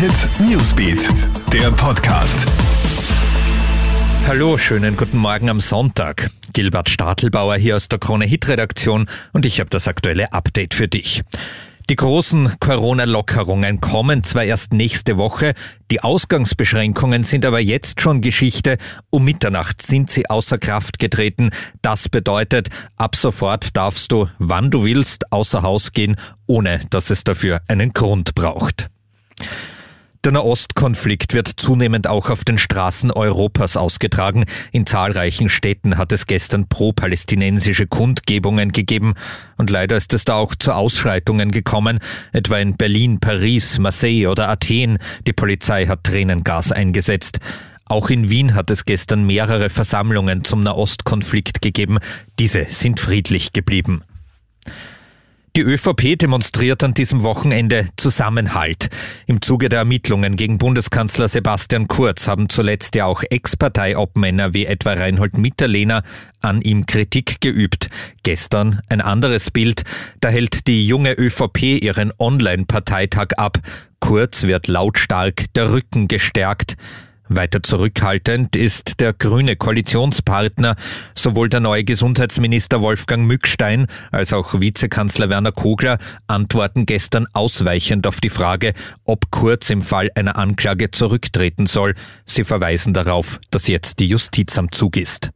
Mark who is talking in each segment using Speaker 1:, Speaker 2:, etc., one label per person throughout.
Speaker 1: Hit Newsbeat, der Podcast.
Speaker 2: Hallo, schönen guten Morgen am Sonntag. Gilbert Stadelbauer hier aus der Krone Hit Redaktion und ich habe das aktuelle Update für dich. Die großen Corona-Lockerungen kommen zwar erst nächste Woche, die Ausgangsbeschränkungen sind aber jetzt schon Geschichte. Um Mitternacht sind sie außer Kraft getreten. Das bedeutet, ab sofort darfst du, wann du willst, außer Haus gehen, ohne dass es dafür einen Grund braucht. Der Nahostkonflikt wird zunehmend auch auf den Straßen Europas ausgetragen. In zahlreichen Städten hat es gestern pro-palästinensische Kundgebungen gegeben. Und leider ist es da auch zu Ausschreitungen gekommen, etwa in Berlin, Paris, Marseille oder Athen. Die Polizei hat Tränengas eingesetzt. Auch in Wien hat es gestern mehrere Versammlungen zum Nahostkonflikt gegeben. Diese sind friedlich geblieben. Die ÖVP demonstriert an diesem Wochenende Zusammenhalt. Im Zuge der Ermittlungen gegen Bundeskanzler Sebastian Kurz haben zuletzt ja auch Ex-Parteiobmänner wie etwa Reinhold Mitterlehner an ihm Kritik geübt. Gestern ein anderes Bild. Da hält die junge ÖVP ihren Online-Parteitag ab. Kurz wird lautstark der Rücken gestärkt. Weiter zurückhaltend ist der grüne Koalitionspartner. Sowohl der neue Gesundheitsminister Wolfgang Mückstein als auch Vizekanzler Werner Kogler antworten gestern ausweichend auf die Frage, ob Kurz im Fall einer Anklage zurücktreten soll. Sie verweisen darauf, dass jetzt die Justiz am Zug ist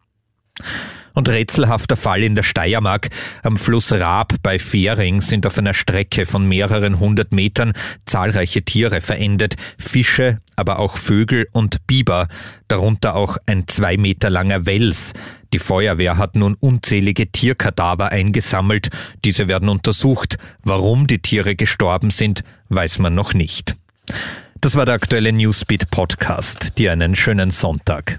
Speaker 2: und rätselhafter Fall in der Steiermark. Am Fluss Raab bei Fähring sind auf einer Strecke von mehreren hundert Metern zahlreiche Tiere verendet. Fische, aber auch Vögel und Biber, darunter auch ein zwei Meter langer Wels. Die Feuerwehr hat nun unzählige Tierkadaver eingesammelt. Diese werden untersucht. Warum die Tiere gestorben sind, weiß man noch nicht. Das war der aktuelle Newsbeat Podcast. Dir einen schönen Sonntag.